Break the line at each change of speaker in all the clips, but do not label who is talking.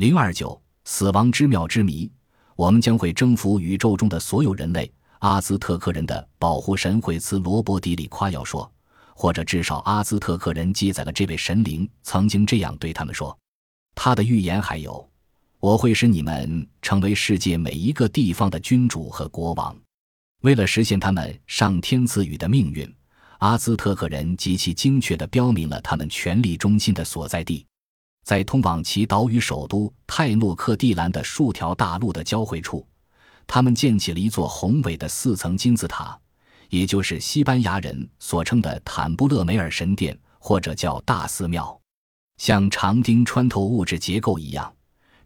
零二九死亡之庙之谜，我们将会征服宇宙中的所有人类。阿兹特克人的保护神惠兹罗伯迪里夸耀说，或者至少阿兹特克人记载了这位神灵曾经这样对他们说。他的预言还有。我会使你们成为世界每一个地方的君主和国王。为了实现他们上天赐予的命运，阿兹特克人极其精确地标明了他们权力中心的所在地，在通往其岛屿首都泰诺克蒂兰的数条大路的交汇处，他们建起了一座宏伟的四层金字塔，也就是西班牙人所称的坦布勒梅尔神殿，或者叫大寺庙，像长钉穿透物质结构一样。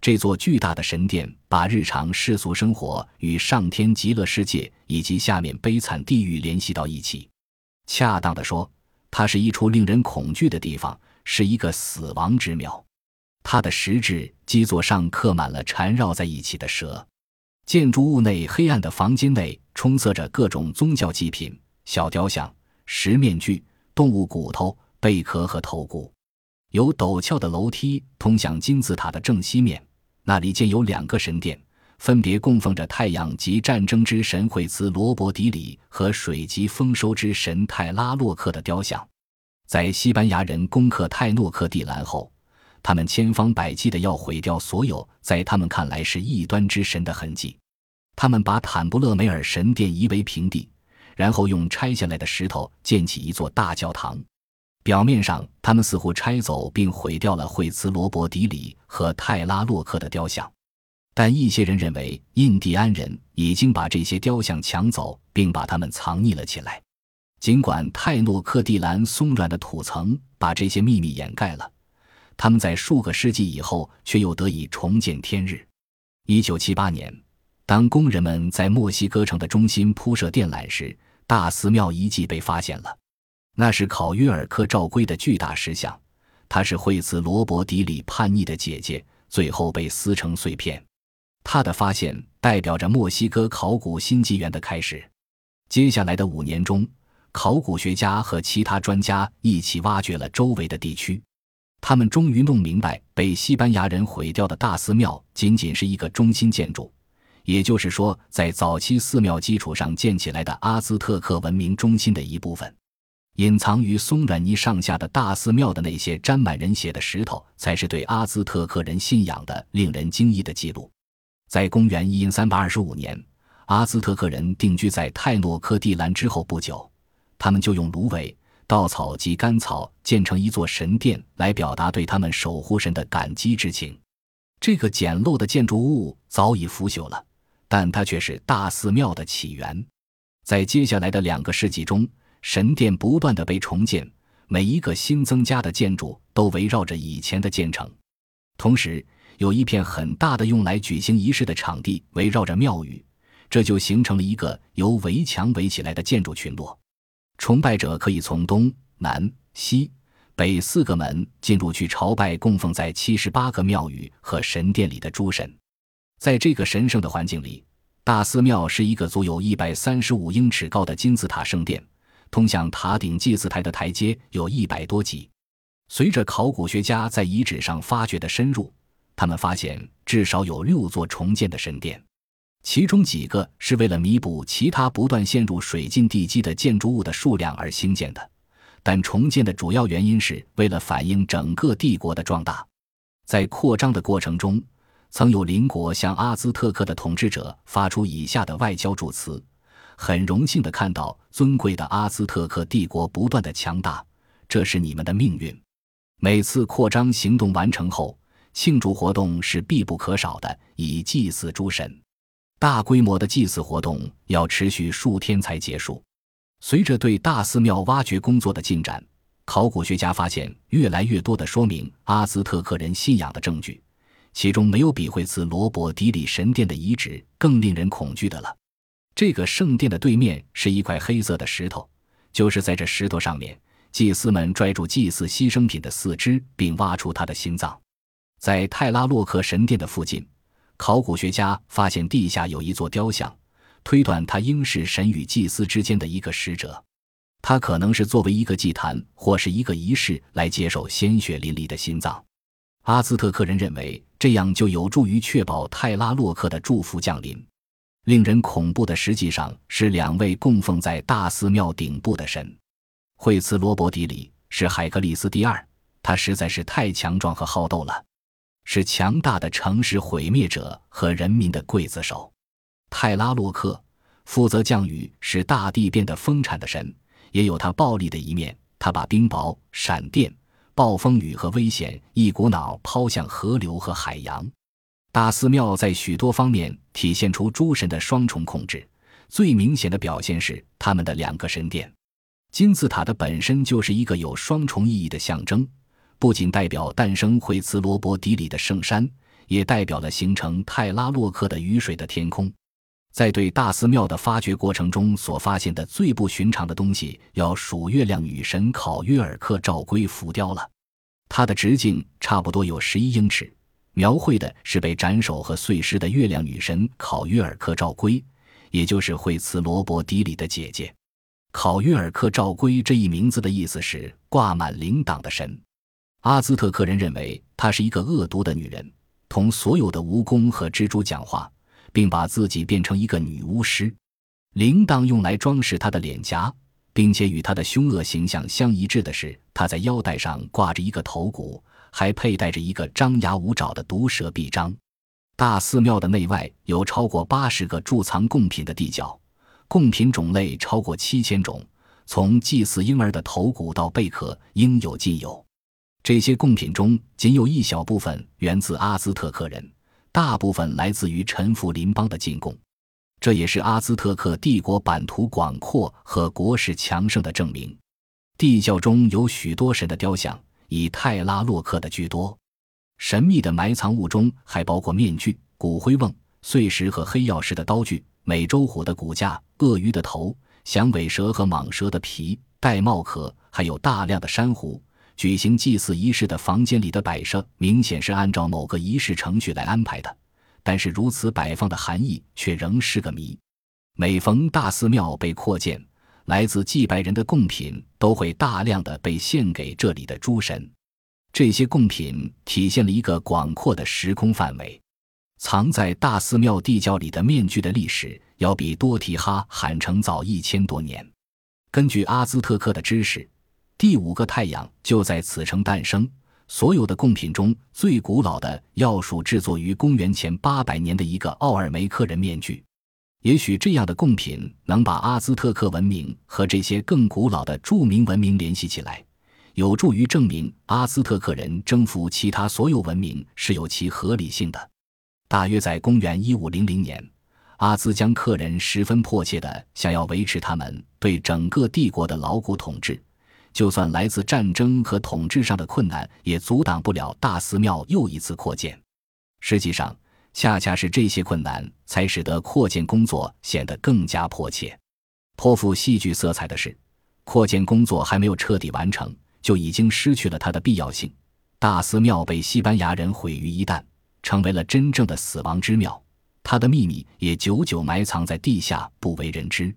这座巨大的神殿把日常世俗生活与上天极乐世界以及下面悲惨地狱联系到一起。恰当的说，它是一处令人恐惧的地方，是一个死亡之庙。它的石质基座上刻满了缠绕在一起的蛇。建筑物内黑暗的房间内充塞着各种宗教祭品、小雕像、石面具、动物骨头、贝壳和头骨。有陡峭的楼梯通向金字塔的正西面。那里建有两个神殿，分别供奉着太阳及战争之神惠兹罗伯迪里和水及丰收之神泰拉洛克的雕像。在西班牙人攻克泰诺克蒂兰后，他们千方百计地要毁掉所有在他们看来是异端之神的痕迹。他们把坦布勒梅尔神殿夷为平地，然后用拆下来的石头建起一座大教堂。表面上，他们似乎拆走并毁掉了惠兹罗伯迪里和泰拉洛克的雕像，但一些人认为印第安人已经把这些雕像抢走，并把它们藏匿了起来。尽管泰诺克蒂兰松软的土层把这些秘密掩盖了，他们在数个世纪以后却又得以重见天日。一九七八年，当工人们在墨西哥城的中心铺设电缆时，大寺庙遗迹被发现了。那是考约尔克照规的巨大石像，她是惠茨罗伯迪里叛逆的姐姐，最后被撕成碎片。他的发现代表着墨西哥考古新纪元的开始。接下来的五年中，考古学家和其他专家一起挖掘了周围的地区，他们终于弄明白，被西班牙人毁掉的大寺庙仅仅是一个中心建筑，也就是说，在早期寺庙基础上建起来的阿兹特克文明中心的一部分。隐藏于松软泥上下的大寺庙的那些沾满人血的石头，才是对阿兹特克人信仰的令人惊异的记录。在公元一三二五年，阿兹特克人定居在泰诺克蒂兰之后不久，他们就用芦苇、稻草及干草建成一座神殿，来表达对他们守护神的感激之情。这个简陋的建筑物早已腐朽了，但它却是大寺庙的起源。在接下来的两个世纪中，神殿不断的被重建，每一个新增加的建筑都围绕着以前的建成。同时，有一片很大的用来举行仪式的场地围绕着庙宇，这就形成了一个由围墙围起来的建筑群落。崇拜者可以从东南西北四个门进入去朝拜供奉在七十八个庙宇和神殿里的诸神。在这个神圣的环境里，大寺庙是一个足有一百三十五英尺高的金字塔圣殿。通向塔顶祭祀台的台阶有一百多级。随着考古学家在遗址上发掘的深入，他们发现至少有六座重建的神殿，其中几个是为了弥补其他不断陷入水浸地基的建筑物的数量而兴建的。但重建的主要原因是为了反映整个帝国的壮大。在扩张的过程中，曾有邻国向阿兹特克的统治者发出以下的外交祝词。很荣幸的看到尊贵的阿兹特克帝国不断的强大，这是你们的命运。每次扩张行动完成后，庆祝活动是必不可少的，以祭祀诸神。大规模的祭祀活动要持续数天才结束。随着对大寺庙挖掘工作的进展，考古学家发现越来越多的说明阿兹特克人信仰的证据，其中没有比惠茨罗伯迪里神殿的遗址更令人恐惧的了。这个圣殿的对面是一块黑色的石头，就是在这石头上面，祭司们拽住祭祀牺牲品的四肢，并挖出他的心脏。在泰拉洛克神殿的附近，考古学家发现地下有一座雕像，推断他应是神与祭司之间的一个使者。他可能是作为一个祭坛或是一个仪式来接受鲜血淋漓的心脏。阿兹特克人认为。这样就有助于确保泰拉洛克的祝福降临。令人恐怖的，实际上是两位供奉在大寺庙顶部的神。惠茨罗伯迪里是海克利斯第二，他实在是太强壮和好斗了，是强大的城市毁灭者和人民的刽子手。泰拉洛克负责降雨，使大地变得丰产的神，也有他暴力的一面。他把冰雹、闪电、暴风雨和危险一股脑抛向河流和海洋。大寺庙在许多方面体现出诸神的双重控制，最明显的表现是他们的两个神殿。金字塔的本身就是一个有双重意义的象征，不仅代表诞生惠茨罗伯迪里的圣山，也代表了形成泰拉洛克的雨水的天空。在对大寺庙的发掘过程中所发现的最不寻常的东西，要数月亮女神考约尔克照龟浮雕了，它的直径差不多有十一英尺。描绘的是被斩首和碎尸的月亮女神考约尔克照龟，也就是惠茨罗伯迪里的姐姐。考约尔克照龟这一名字的意思是挂满铃铛的神。阿兹特克人认为她是一个恶毒的女人，同所有的蜈蚣和蜘蛛讲话，并把自己变成一个女巫师。铃铛用来装饰她的脸颊，并且与她的凶恶形象相一致的是，她在腰带上挂着一个头骨。还佩戴着一个张牙舞爪的毒蛇臂章。大寺庙的内外有超过八十个贮藏贡品的地窖，贡品种类超过七千种，从祭祀婴儿的头骨到贝壳，应有尽有。这些贡品中，仅有一小部分源自阿兹特克人，大部分来自于臣服邻邦的进贡。这也是阿兹特克帝国版图广阔和国势强盛的证明。地窖中有许多神的雕像。以泰拉洛克的居多，神秘的埋藏物中还包括面具、骨灰瓮、碎石和黑曜石的刀具、美洲虎的骨架、鳄鱼的头、响尾蛇和蟒蛇的皮、玳瑁壳，还有大量的珊瑚。举行祭祀仪式的房间里的摆设明显是按照某个仪式程序来安排的，但是如此摆放的含义却仍是个谜。每逢大寺庙被扩建，来自祭拜人的贡品都会大量的被献给这里的诸神，这些贡品体现了一个广阔的时空范围。藏在大寺庙地窖里的面具的历史要比多提哈罕城早一千多年。根据阿兹特克的知识，第五个太阳就在此城诞生。所有的贡品中最古老的要数制作于公元前八百年的一个奥尔梅克人面具。也许这样的贡品能把阿兹特克文明和这些更古老的著名文明联系起来，有助于证明阿兹特克人征服其他所有文明是有其合理性的。大约在公元一五零零年，阿兹江克人十分迫切地想要维持他们对整个帝国的牢固统治，就算来自战争和统治上的困难，也阻挡不了大寺庙又一次扩建。实际上。恰恰是这些困难，才使得扩建工作显得更加迫切。颇富戏剧色彩的是，扩建工作还没有彻底完成，就已经失去了它的必要性。大寺庙被西班牙人毁于一旦，成为了真正的死亡之庙。它的秘密也久久埋藏在地下，不为人知。